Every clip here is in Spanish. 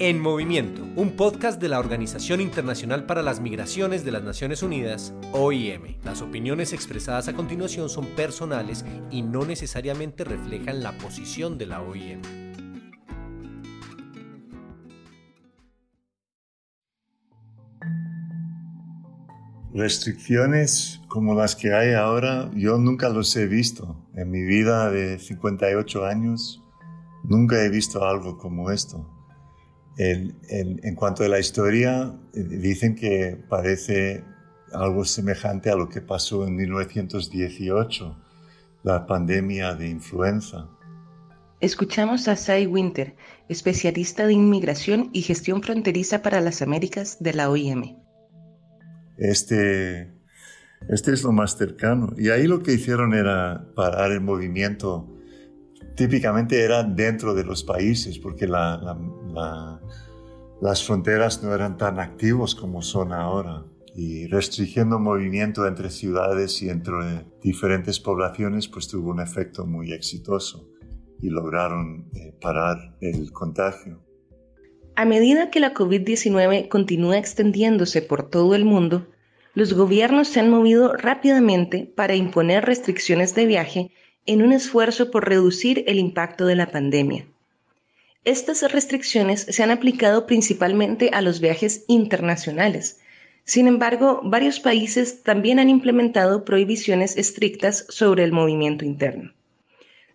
En Movimiento, un podcast de la Organización Internacional para las Migraciones de las Naciones Unidas, OIM. Las opiniones expresadas a continuación son personales y no necesariamente reflejan la posición de la OIM. Restricciones como las que hay ahora, yo nunca los he visto. En mi vida de 58 años, nunca he visto algo como esto en cuanto a la historia, eh, dicen que parece algo semejante a lo que pasó en 1918, la pandemia de influenza. Escuchamos a Sai Winter, especialista de inmigración y gestión fronteriza para las Américas de la OIM. Este, este es lo más cercano. Y ahí lo que hicieron era parar el movimiento típicamente era dentro de los países, porque las fronteras no eran tan activos como son ahora. Y restringiendo movimiento entre ciudades y entre diferentes poblaciones, pues tuvo un efecto muy exitoso y lograron eh, parar el contagio. A medida que la COVID-19 continúa extendiéndose por todo el mundo, los gobiernos se han movido rápidamente para imponer restricciones de viaje en un esfuerzo por reducir el impacto de la pandemia. Estas restricciones se han aplicado principalmente a los viajes internacionales. Sin embargo, varios países también han implementado prohibiciones estrictas sobre el movimiento interno.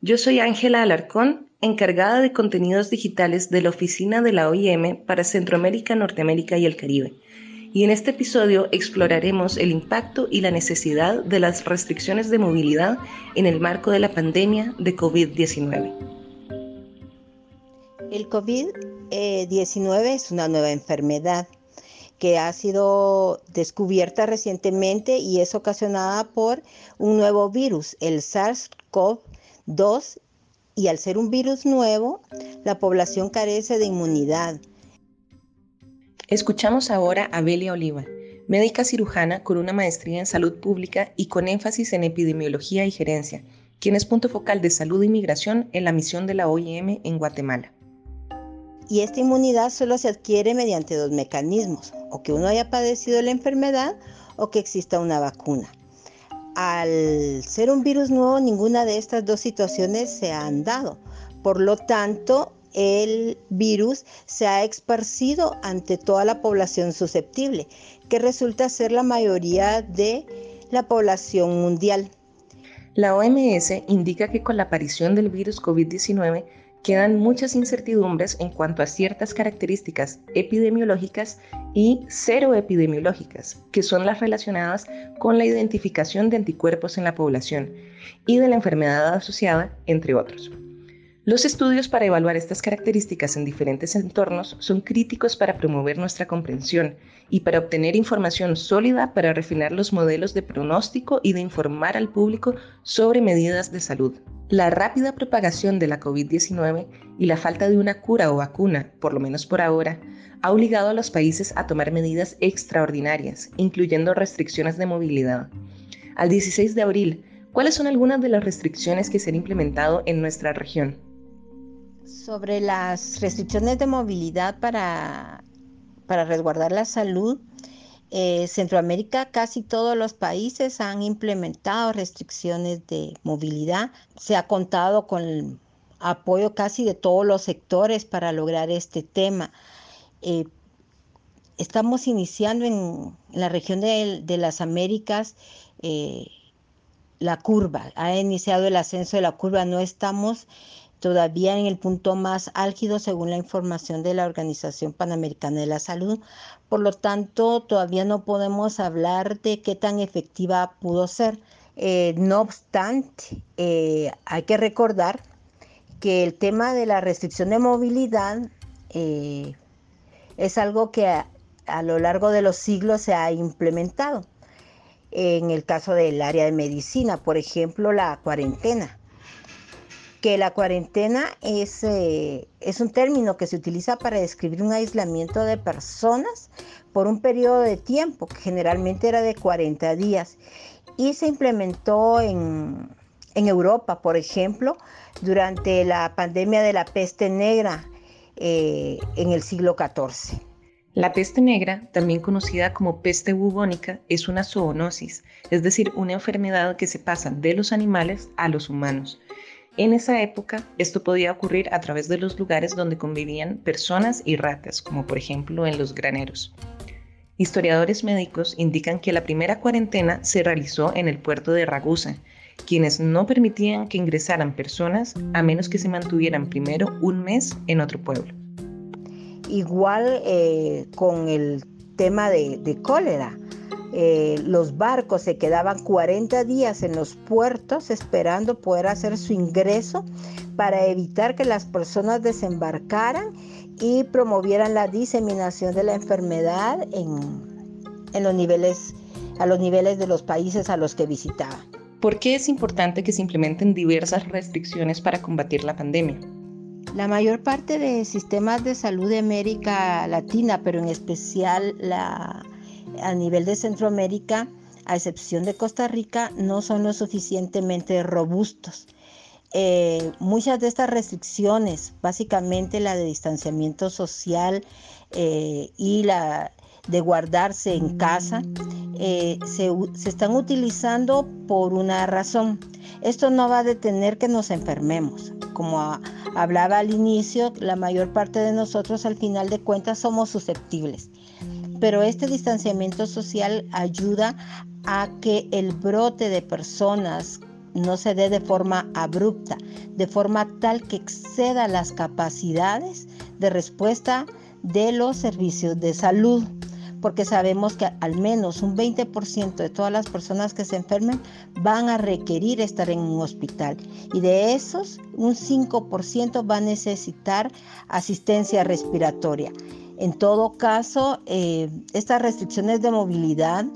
Yo soy Ángela Alarcón, encargada de contenidos digitales de la Oficina de la OIM para Centroamérica, Norteamérica y el Caribe y en este episodio exploraremos el impacto y la necesidad de las restricciones de movilidad en el marco de la pandemia de COVID-19. El COVID-19 es una nueva enfermedad que ha sido descubierta recientemente y es ocasionada por un nuevo virus, el SARS-CoV-2, y al ser un virus nuevo, la población carece de inmunidad Escuchamos ahora a Belia Oliva, médica cirujana con una maestría en salud pública y con énfasis en epidemiología y gerencia, quien es punto focal de salud e inmigración en la misión de la OIM en Guatemala. Y esta inmunidad solo se adquiere mediante dos mecanismos, o que uno haya padecido la enfermedad o que exista una vacuna. Al ser un virus nuevo, ninguna de estas dos situaciones se han dado. Por lo tanto, el virus se ha esparcido ante toda la población susceptible, que resulta ser la mayoría de la población mundial. La OMS indica que con la aparición del virus COVID-19 quedan muchas incertidumbres en cuanto a ciertas características epidemiológicas y cero epidemiológicas, que son las relacionadas con la identificación de anticuerpos en la población y de la enfermedad asociada, entre otros. Los estudios para evaluar estas características en diferentes entornos son críticos para promover nuestra comprensión y para obtener información sólida para refinar los modelos de pronóstico y de informar al público sobre medidas de salud. La rápida propagación de la COVID-19 y la falta de una cura o vacuna, por lo menos por ahora, ha obligado a los países a tomar medidas extraordinarias, incluyendo restricciones de movilidad. Al 16 de abril, ¿cuáles son algunas de las restricciones que se han implementado en nuestra región? Sobre las restricciones de movilidad para, para resguardar la salud, eh, Centroamérica, casi todos los países han implementado restricciones de movilidad. Se ha contado con el apoyo casi de todos los sectores para lograr este tema. Eh, estamos iniciando en, la región de, las Américas eh, la curva. Ha iniciado el ascenso de la curva. No estamos todavía en el punto más álgido según la información de la Organización Panamericana de la Salud. Por lo tanto, todavía no podemos hablar de qué tan efectiva pudo ser. Eh, no obstante, eh, hay que recordar que el tema de la restricción de movilidad eh, es algo que a lo largo de los siglos se ha implementado. En el caso del área de medicina, por ejemplo, la cuarentena que la cuarentena es, eh, es un término que se utiliza para describir un aislamiento de personas por un periodo de tiempo, que generalmente era de 40 días, y se implementó en, en Europa, por ejemplo, durante la pandemia de la peste negra eh, en el siglo XIV. La peste negra, también conocida como peste bubónica, es una zoonosis, es decir, una enfermedad que se pasa de los animales a los humanos. En esa época, esto podía ocurrir a través de los lugares donde convivían personas y ratas, como por ejemplo en los graneros. Historiadores médicos indican que la primera cuarentena se realizó en el puerto de Ragusa, quienes no permitían que ingresaran personas a menos que se mantuvieran primero un mes en otro pueblo. Igual eh, con el tema de, cólera. Eh, los barcos se quedaban 40 días en los puertos esperando poder hacer su ingreso para evitar que las personas desembarcaran y promovieran la diseminación de la enfermedad en, en los niveles, a los niveles de los países a los que visitaban. ¿Por qué es importante que se implementen diversas restricciones para combatir la pandemia? La mayor parte de sistemas de salud de América Latina, pero en especial la, a nivel de Centroamérica, a excepción de Costa Rica, no son lo suficientemente robustos. Eh, muchas de estas restricciones, básicamente la de distanciamiento social eh, y la de guardarse en casa, eh, se, están utilizando por una razón. Esto no va a detener que nos enfermemos. Como hablaba al inicio, la mayor parte de nosotros al final de cuentas somos susceptibles. Pero este distanciamiento social ayuda a que el brote de personas no se dé de forma abrupta, de forma tal que exceda las capacidades de respuesta de los servicios de salud porque sabemos que al menos un 20% de todas las personas que se enfermen van a requerir estar en un hospital y de esos un 5% va a necesitar asistencia respiratoria. En todo caso, eh, estas restricciones de movilidad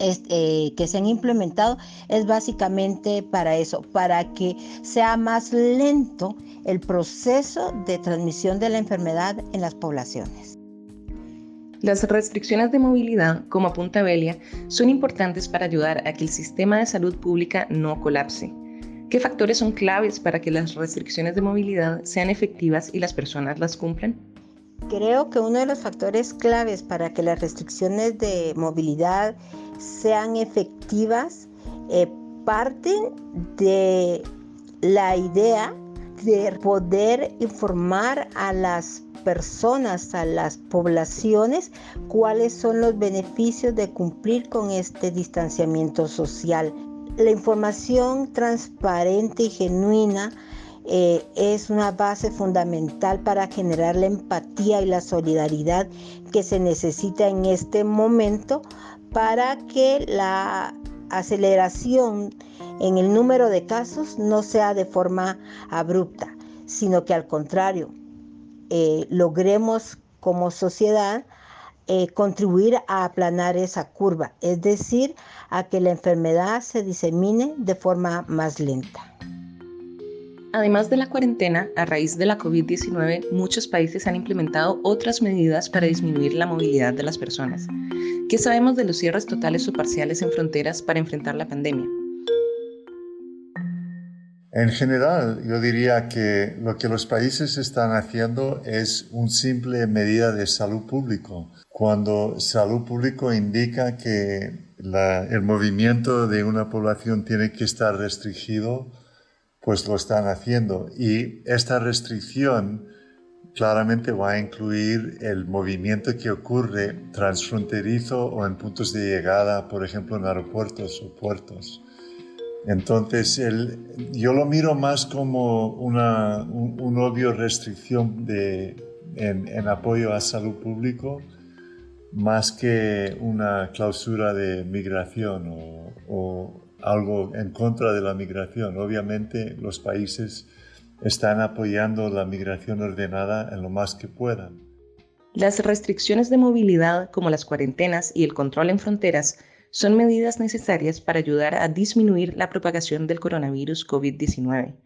eh, que se han implementado es básicamente para eso, para que sea más lento el proceso de transmisión de la enfermedad en las poblaciones. Las restricciones de movilidad, como apunta Belia, son importantes para ayudar a que el sistema de salud pública no colapse. ¿Qué factores son claves para que las restricciones de movilidad sean efectivas y las personas las cumplan? Creo que uno de los factores claves para que las restricciones de movilidad sean efectivas eh, parten de la idea de poder informar a las personas, a las poblaciones, cuáles son los beneficios de cumplir con este distanciamiento social. La información transparente y genuina eh, es una base fundamental para generar la empatía y la solidaridad que se necesita en este momento para que la aceleración en el número de casos no sea de forma abrupta, sino que al contrario, eh, logremos como sociedad eh, contribuir a aplanar esa curva, es decir, a que la enfermedad se disemine de forma más lenta. Además de la cuarentena, a raíz de la COVID-19, muchos países han implementado otras medidas para disminuir la movilidad de las personas. ¿Qué sabemos de los cierres totales o parciales en fronteras para enfrentar la pandemia? En general, yo diría que lo que los países están haciendo es una simple medida de salud público. Cuando salud público indica que el movimiento de una población tiene que estar restringido, pues lo están haciendo. Y esta restricción claramente va a incluir el movimiento que ocurre transfronterizo o en puntos de llegada, por ejemplo, en aeropuertos o puertos. Entonces, yo lo miro más como una un, obvio restricción de, en, apoyo a salud público, más que una clausura de migración o algo en contra de la migración. Obviamente, los países están apoyando la migración ordenada en lo más que puedan. Las restricciones de movilidad, como las cuarentenas y el control en fronteras, son medidas necesarias para ayudar a disminuir la propagación del coronavirus COVID-19.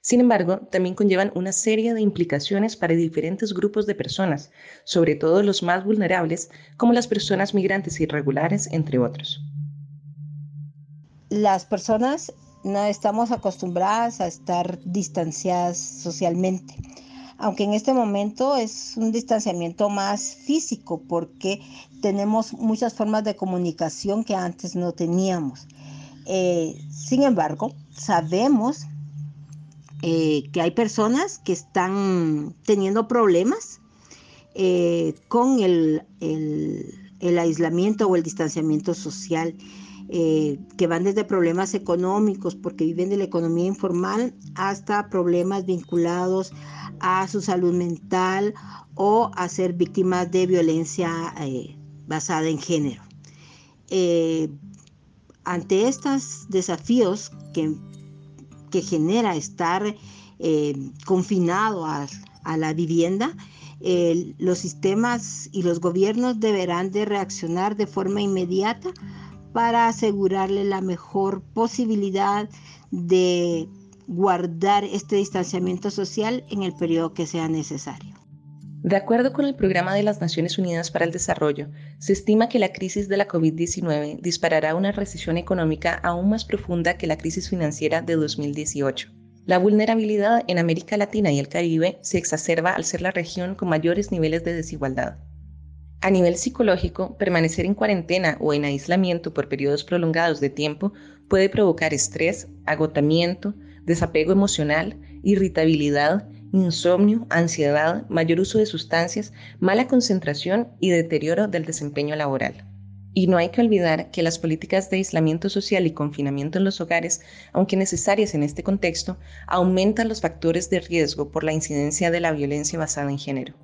Sin embargo, también conllevan una serie de implicaciones para diferentes grupos de personas, sobre todo los más vulnerables, como las personas migrantes irregulares, entre otros. Las personas no estamos acostumbradas a estar distanciadas socialmente. aunque en este momento es un distanciamiento más físico porque tenemos muchas formas de comunicación que antes no teníamos. Eh, sin embargo, sabemos eh, que hay personas que están teniendo problemas eh, con el, aislamiento o el distanciamiento social, que van desde problemas económicos, porque viven de la economía informal, hasta problemas vinculados a su salud mental o a ser víctimas de violencia basada en género. ante estos desafíos que que genera estar eh, confinado a, la vivienda, los sistemas y los gobiernos deberán de reaccionar de forma inmediata para asegurarle la mejor posibilidad de guardar este distanciamiento social en el periodo que sea necesario. De acuerdo con el Programa de las Naciones Unidas para el Desarrollo, se estima que la crisis de la COVID-19 disparará una recesión económica aún más profunda que la crisis financiera de 2018. La vulnerabilidad en América Latina y el Caribe se exacerba al ser la región con mayores niveles de desigualdad. A nivel psicológico, permanecer en cuarentena o en aislamiento por periodos prolongados de tiempo puede provocar estrés, agotamiento, desapego emocional, irritabilidad insomnio, ansiedad, mayor uso de sustancias, mala concentración y deterioro del desempeño laboral. Y no hay que olvidar que las políticas de aislamiento social y confinamiento en los hogares, aunque necesarias en este contexto, aumentan los factores de riesgo por la incidencia de la violencia basada en género.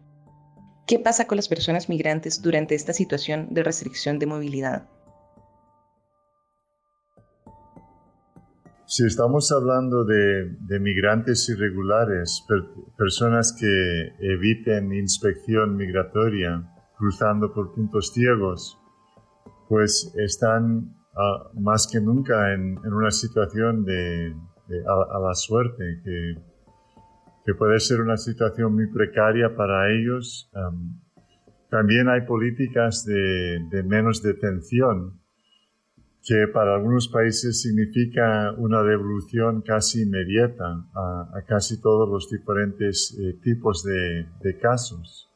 ¿Qué pasa con las personas migrantes durante esta situación de restricción de movilidad? Si estamos hablando de, migrantes irregulares, personas que eviten inspección migratoria cruzando por puntos ciegos, pues están ah, más que nunca en, una situación de, a, la suerte, que, que, puede ser una situación muy precaria para ellos. también hay políticas de, menos detención que para algunos países significa una devolución casi inmediata a, casi todos los diferentes eh, tipos de, casos.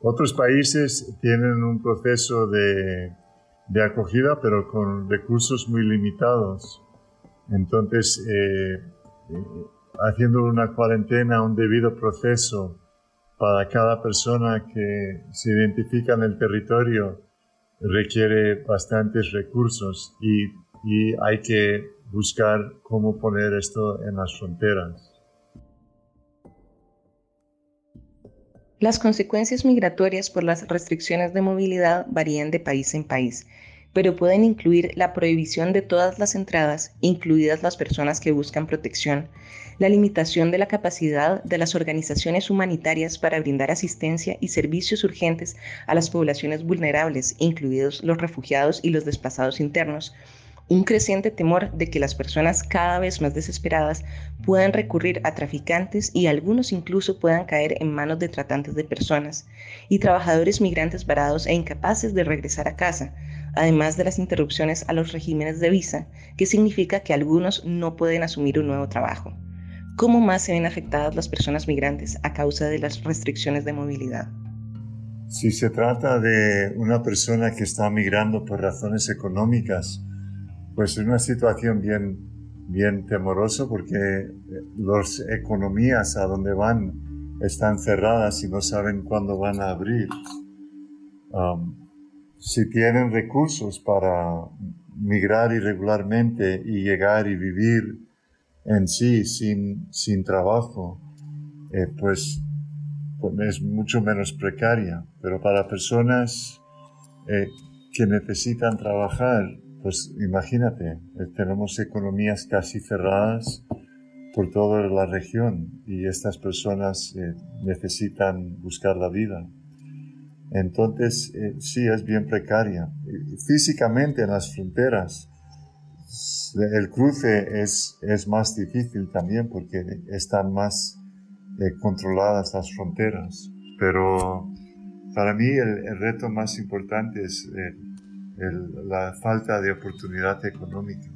Otros países tienen un proceso de, acogida, pero con recursos muy limitados. Entonces, eh, eh, haciendo una cuarentena, un debido proceso para cada persona que se identifica en el territorio, requiere bastantes recursos y, hay que buscar cómo poner esto en las fronteras. Las consecuencias migratorias por las restricciones de movilidad varían de país en país, pero pueden incluir la prohibición de todas las entradas, incluidas las personas que buscan protección, la limitación de la capacidad de las organizaciones humanitarias para brindar asistencia y servicios urgentes a las poblaciones vulnerables, incluidos los refugiados y los desplazados internos, un creciente temor de que las personas cada vez más desesperadas puedan recurrir a traficantes y algunos incluso puedan caer en manos de tratantes de personas, y trabajadores migrantes varados e incapaces de regresar a casa, además de las interrupciones a los regímenes de visa, que significa que algunos no pueden asumir un nuevo trabajo. ¿Cómo más se ven afectadas las personas migrantes a causa de las restricciones de movilidad? Si se trata de una persona que está migrando por razones económicas, pues es una situación bien, bien temorosa porque las economías a donde van están cerradas y no saben cuándo van a abrir. Um, si tienen recursos para migrar irregularmente y llegar y vivir en sí sin, sin trabajo, eh, pues, pues, es mucho menos precaria. Pero para personas eh, que necesitan trabajar, pues imagínate, eh, tenemos economías casi cerradas por toda la región y estas personas necesitan buscar la vida. Entonces, sí, es bien precaria. Físicamente en las fronteras, el cruce es, es más difícil también porque están más eh, controladas las fronteras. Pero para mí el, reto más importante es eh, la falta de oportunidad económica.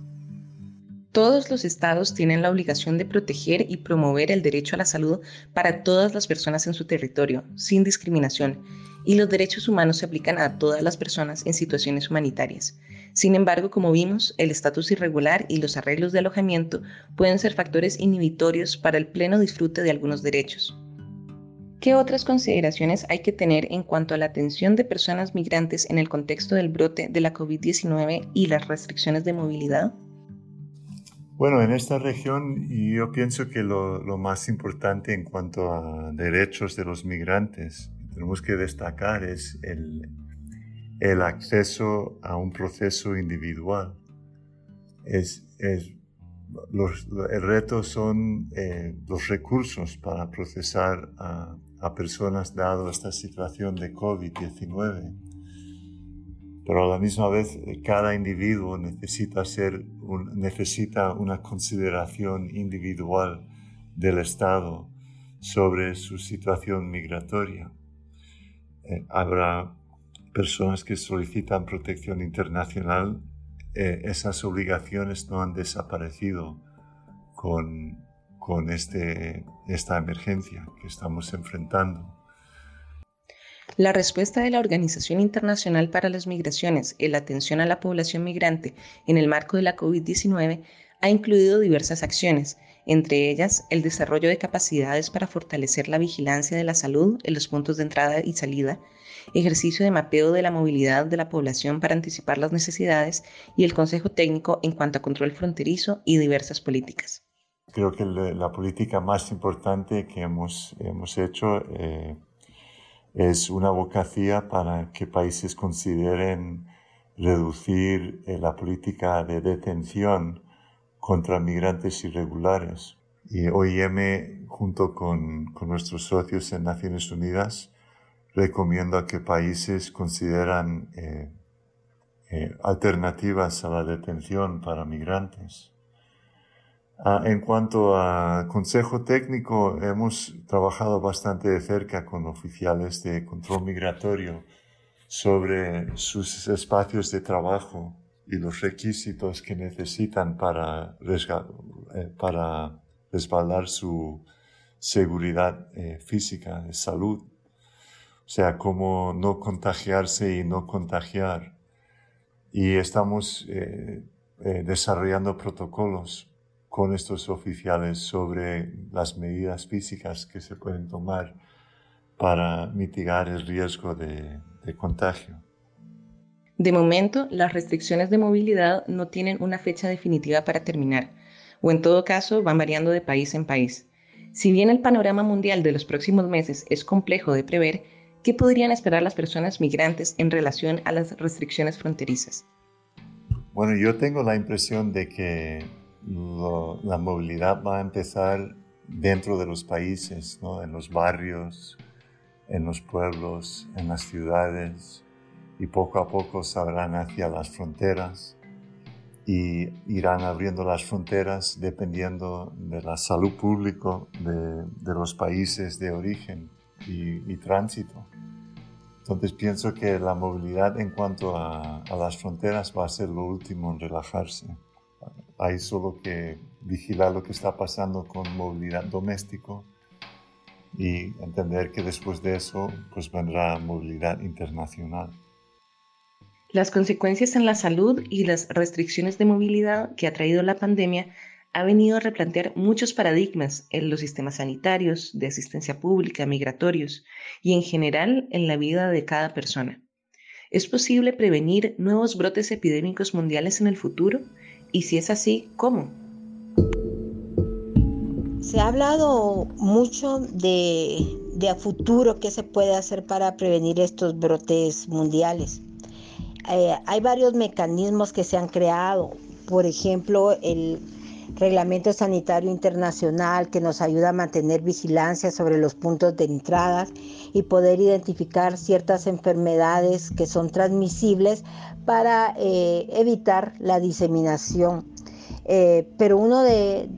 Todos los estados tienen la obligación de proteger y promover el derecho a la salud para todas las personas en su territorio, sin discriminación, y los derechos humanos se aplican a todas las personas en situaciones humanitarias. Sin embargo, como vimos, el estatus irregular y los arreglos de alojamiento pueden ser factores inhibitorios para el pleno disfrute de algunos derechos. ¿Qué otras consideraciones hay que tener en cuanto a la atención de personas migrantes en el contexto del brote de la COVID-19 y las restricciones de movilidad? Bueno, en esta región yo pienso que lo, más importante en cuanto a derechos de los migrantes tenemos que destacar es el, acceso a un proceso individual. Es, el reto son eh, los recursos para procesar a, a personas dado esta situación de COVID-19 pero a la misma vez eh, cada individuo necesita, ser necesita una consideración individual del Estado sobre su situación migratoria. Eh, habrá personas que solicitan protección internacional, eh, esas obligaciones no han desaparecido con, con este, esta emergencia que estamos enfrentando. La respuesta de la Organización Internacional para las Migraciones en la atención a la población migrante en el marco de la COVID-19 ha incluido diversas acciones, entre ellas el desarrollo de capacidades para fortalecer la vigilancia de la salud en los puntos de entrada y salida, ejercicio de mapeo de la movilidad de la población para anticipar las necesidades y el Consejo Técnico en cuanto a control fronterizo y diversas políticas. Creo que la política más importante que hemos, hemos hecho eh, es una vocación para que países consideren reducir eh, la política de detención contra migrantes irregulares. Y OIM, junto con, con nuestros socios en Naciones Unidas, recomienda que países consideran eh, eh, alternativas a la detención para migrantes. Ah, en cuanto a consejo técnico, hemos trabajado bastante de cerca con oficiales de control migratorio sobre sus espacios de trabajo y los requisitos que necesitan para, eh, para respaldar su seguridad eh, física, de salud. O sea, cómo no contagiarse y no contagiar. Y estamos eh, desarrollando protocolos con estos oficiales sobre las medidas físicas que se pueden tomar para mitigar el riesgo de, contagio. De momento, las restricciones de movilidad no tienen una fecha definitiva para terminar, o en todo caso van variando de país en país. Si bien el panorama mundial de los próximos meses es complejo de prever, ¿qué podrían esperar las personas migrantes en relación a las restricciones fronterizas? Bueno, yo tengo la impresión de que la movilidad va a empezar dentro de los países, en los barrios, en los pueblos, en las ciudades, y poco a poco saldrán hacia las fronteras y irán abriendo las fronteras dependiendo de la salud pública de, los países de origen y, tránsito. Entonces pienso que la movilidad en cuanto a las fronteras va a ser lo último en relajarse. Hay solo que vigilar lo que está pasando con movilidad doméstico y entender que después de eso pues vendrá movilidad internacional. Las consecuencias en la salud y las restricciones de movilidad que ha traído la pandemia ha venido a replantear muchos paradigmas en los sistemas sanitarios, de asistencia pública, migratorios y en general en la vida de cada persona. ¿Es posible prevenir nuevos brotes epidémicos mundiales en el futuro? Y si es así, ¿cómo? Se ha hablado mucho de, a futuro qué se puede hacer para prevenir estos brotes mundiales. Eh, hay varios mecanismos que se han creado, por ejemplo, el Reglamento Sanitario Internacional que nos ayuda a mantener vigilancia sobre los puntos de entrada y poder identificar ciertas enfermedades que son transmisibles para eh, evitar la diseminación. Eh, pero una de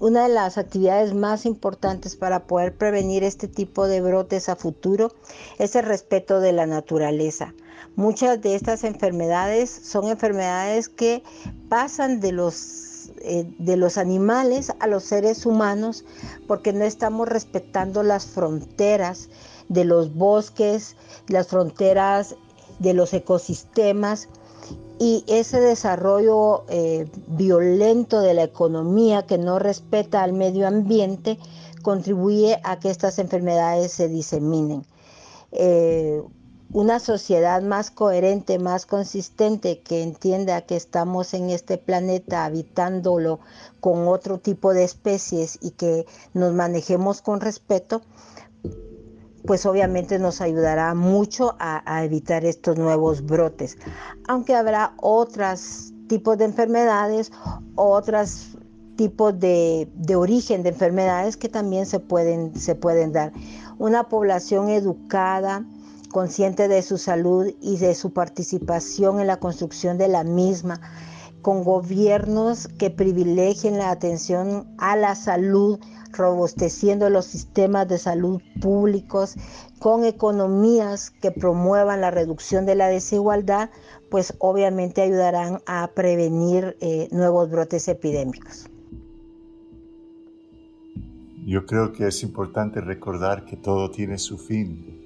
las actividades más importantes para poder prevenir este tipo de brotes a futuro es el respeto de la naturaleza. Muchas de estas enfermedades son enfermedades que pasan de los eh, de los animales a los seres humanos porque no estamos respetando las fronteras de los bosques, las fronteras de los ecosistemas y ese desarrollo eh, violento de la economía que no respeta al medio ambiente contribuye a que estas enfermedades se diseminen. Eh, una sociedad más coherente, más consistente, que entienda que estamos en este planeta habitándolo con otro tipo de especies y que nos manejemos con respeto, pues obviamente nos ayudará mucho a, evitar estos nuevos brotes. Aunque habrá otros tipos de enfermedades, otros tipos de, de, origen de enfermedades que también se pueden, se pueden dar. Una población educada, consciente de su salud y de su participación en la construcción de la misma, con gobiernos que privilegien la atención a la salud, robusteciendo los sistemas de salud públicos, con economías que promuevan la reducción de la desigualdad, pues obviamente ayudarán a prevenir eh, nuevos brotes epidémicos. Yo creo que es importante recordar que todo tiene su fin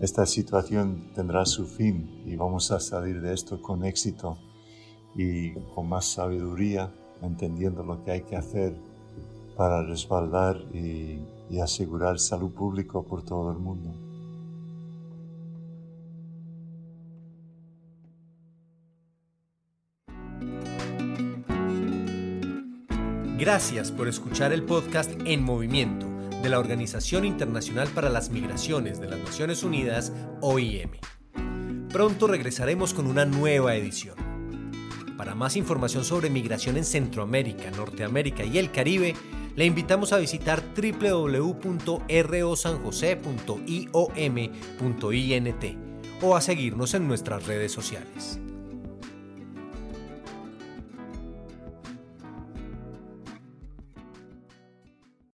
esta situación tendrá su fin y vamos a salir de esto con éxito y con más sabiduría, entendiendo lo que hay que hacer para respaldar y, asegurar salud pública por todo el mundo. Gracias por escuchar el podcast En Movimiento de la Organización Internacional para las Migraciones de las Naciones Unidas, OIM. Pronto regresaremos con una nueva edición. Para más información sobre migración en Centroamérica, Norteamérica y el Caribe, le invitamos a visitar www.rosanjose.iom.int o a seguirnos en nuestras redes sociales.